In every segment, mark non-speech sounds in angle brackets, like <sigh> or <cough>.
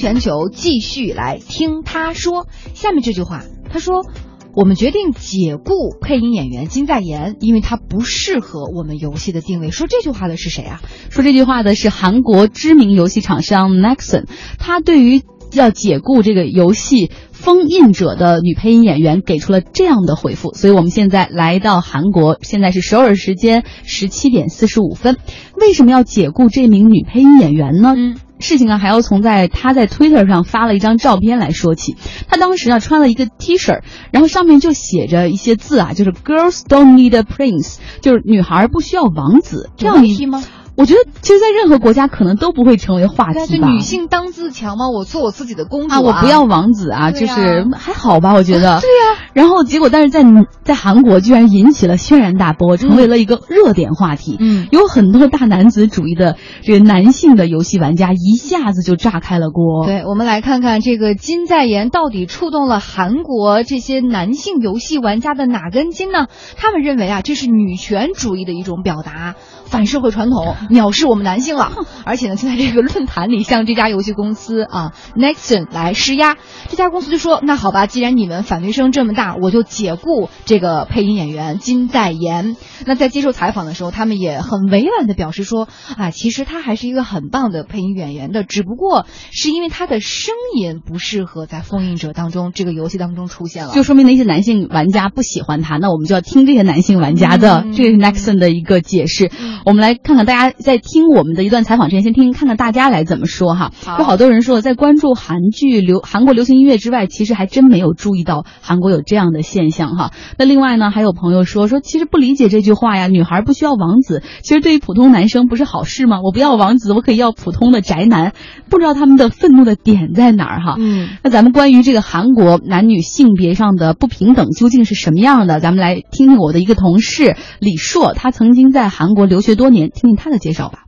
全球继续来听他说。下面这句话，他说。我们决定解雇配音演员金在妍，因为他不适合我们游戏的定位。说这句话的是谁啊？说这句话的是韩国知名游戏厂商 Nexon。他对于要解雇这个游戏《封印者》的女配音演员给出了这样的回复。所以我们现在来到韩国，现在是首尔时间十七点四十五分。为什么要解雇这名女配音演员呢？嗯。事情啊，还要从在他在 Twitter 上发了一张照片来说起。他当时呢穿了一个 T 恤，然后上面就写着一些字啊，就是 Girls don't need a prince，就是女孩不需要王子。这样一吗？我觉得，其实，在任何国家可能都不会成为话题吧。女性当自强吗？我做我自己的公主啊！我不要王子啊，就是还好吧，我觉得。<laughs> 对呀。然后结果，但是在在韩国居然引起了轩然大波，成为了一个热点话题。嗯。有很多大男子主义的这个男性的游戏玩家一下子就炸开了锅。对，我们来看看这个金在妍到底触动了韩国这些男性游戏玩家的哪根筋呢？他们认为啊，这是女权主义的一种表达。反社会传统，藐视我们男性了，而且呢，就在这个论坛里向这家游戏公司啊，Nexon 来施压。这家公司就说：“那好吧，既然你们反对声这么大，我就解雇这个配音演员金在妍。”那在接受采访的时候，他们也很委婉的表示说：“啊，其实他还是一个很棒的配音演员的，只不过是因为他的声音不适合在《封印者》当中这个游戏当中出现了。”就说明那些男性玩家不喜欢他，那我们就要听这些男性玩家的，这是 Nexon 的一个解释。我们来看看大家在听我们的一段采访之前，先听听看看大家来怎么说哈。有好多人说，在关注韩剧流韩国流行音乐之外，其实还真没有注意到韩国有这样的现象哈。那另外呢，还有朋友说说，其实不理解这句话呀，女孩不需要王子，其实对于普通男生不是好事吗？我不要王子，我可以要普通的宅男，不知道他们的愤怒的点在哪儿哈。嗯，那咱们关于这个韩国男女性别上的不平等究竟是什么样的？咱们来听听我的一个同事李硕，他曾经在韩国留学多年。听听他的介绍吧。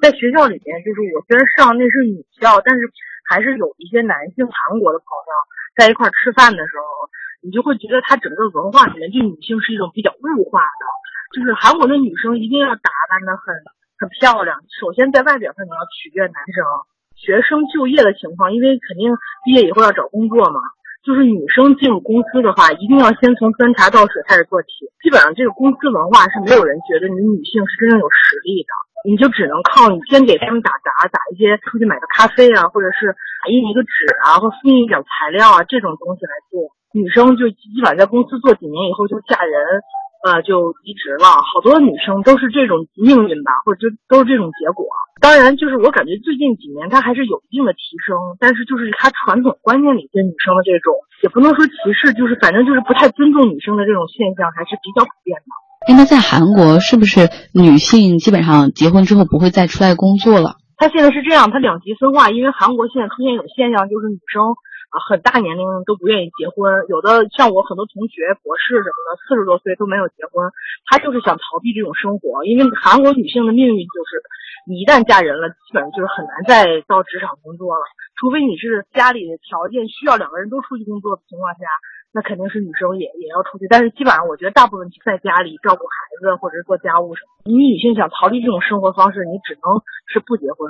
在学校里面，就是我虽然上那是女校，但是还是有一些男性韩国的朋友在一块吃饭的时候，你就会觉得他整个文化里面对女性是一种比较物化的。就是韩国的女生一定要打扮的很很漂亮，首先在外表上你要取悦男生。学生就业的情况，因为肯定毕业以后要找工作嘛。就是女生进入公司的话，一定要先从端茶倒水开始做起。基本上这个公司文化是没有人觉得你女性是真正有实力的，你就只能靠你先给他们打杂，打一些出去买个咖啡啊，或者是打印一个纸啊，或复印一点材料啊这种东西来做。女生就基本在公司做几年以后就嫁人。呃，就离职了，好多女生都是这种命运吧，或者就都是这种结果。当然，就是我感觉最近几年它还是有一定的提升，但是就是它传统观念里对女生的这种，也不能说歧视，就是反正就是不太尊重女生的这种现象还是比较普遍的。哎，那在韩国是不是女性基本上结婚之后不会再出来工作了？它现在是这样，它两极分化，因为韩国现在出现一种现象，就是女生。啊，很大年龄都不愿意结婚，有的像我很多同学、博士什么的，四十多岁都没有结婚，他就是想逃避这种生活。因为韩国女性的命运就是，你一旦嫁人了，基本上就是很难再到职场工作了，除非你是家里的条件需要两个人都出去工作的情况下，那肯定是女生也也要出去。但是基本上我觉得大部分在家里照顾孩子或者做家务什么，你女性想逃离这种生活方式，你只能是不结婚。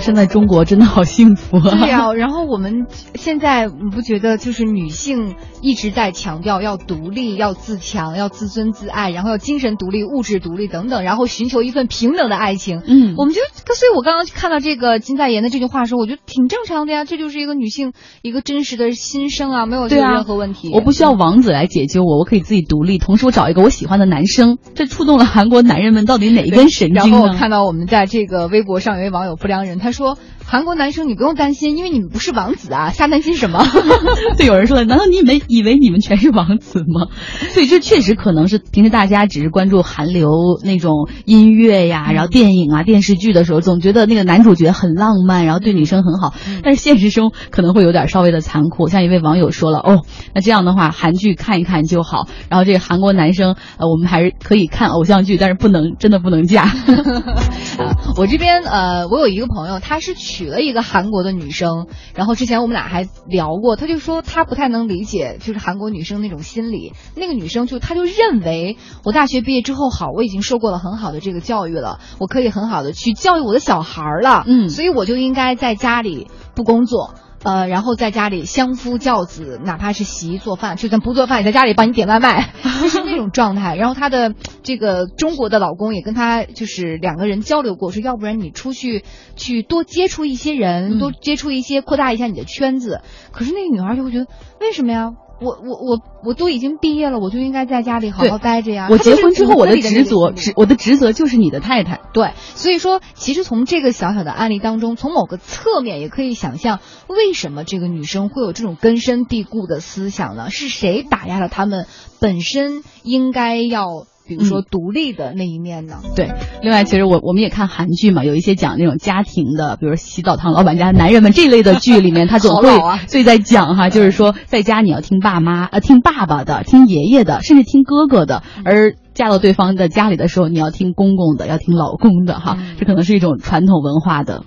生在中国真的好幸福啊！对呀，然后我们现在你不觉得就是女性一直在强调要独立、要自强、要自尊自爱，然后要精神独立、物质独立等等，然后寻求一份平等的爱情。嗯，我们就所以，我刚刚看到这个金在妍的这句话的时候，我觉得挺正常的呀，这就是一个女性一个真实的心声啊，没有任何问题。我不需要王子来解救我，我可以自己独立，同时我找一个我喜欢的男生，这触动了韩国男人们到底哪一根神经呢？然后我看到我们在这个微博上有一位网友不良。人他说，韩国男生你不用担心，因为你们不是王子啊，瞎担心什么？<laughs> 对，有人说了，难道你们以为你们全是王子吗？所以这确实可能是平时大家只是关注韩流那种音乐呀，然后电影啊、电视剧的时候，总觉得那个男主角很浪漫，然后对女生很好。但是现实中可能会有点稍微的残酷。像一位网友说了，哦，那这样的话，韩剧看一看就好。然后这个韩国男生，呃，我们还是可以看偶像剧，但是不能真的不能嫁。<laughs> 我这边呃，我有一个朋友，他。他是娶了一个韩国的女生，然后之前我们俩还聊过，他就说他不太能理解就是韩国女生那种心理。那个女生就他就认为我大学毕业之后好，我已经受过了很好的这个教育了，我可以很好的去教育我的小孩了，嗯，所以我就应该在家里不工作。呃，然后在家里相夫教子，哪怕是洗衣做饭，就算不做饭，也在家里帮你点外卖，就 <laughs> 是那种状态。然后她的这个中国的老公也跟她就是两个人交流过，说要不然你出去去多接触一些人，多接触一些，扩大一下你的圈子。可是那个女孩就会觉得，为什么呀？我我我我都已经毕业了，我就应该在家里好好待着呀。我结婚之后，我的职责职我的职责就是你的太太。对，所以说，其实从这个小小的案例当中，从某个侧面也可以想象，为什么这个女生会有这种根深蒂固的思想呢？是谁打压了他们本身应该要？比如说独立的那一面呢？对，另外其实我我们也看韩剧嘛，有一些讲那种家庭的，比如洗澡堂老板家男人们这类的剧里面，<laughs> 他总会所以在讲哈，就是说在家你要听爸妈呃听爸爸的，听爷爷的，甚至听哥哥的，而嫁到对方的家里的时候，你要听公公的，要听老公的哈，这可能是一种传统文化的。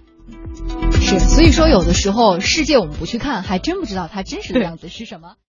是，所以说有的时候世界我们不去看，还真不知道它真实的样子是什么。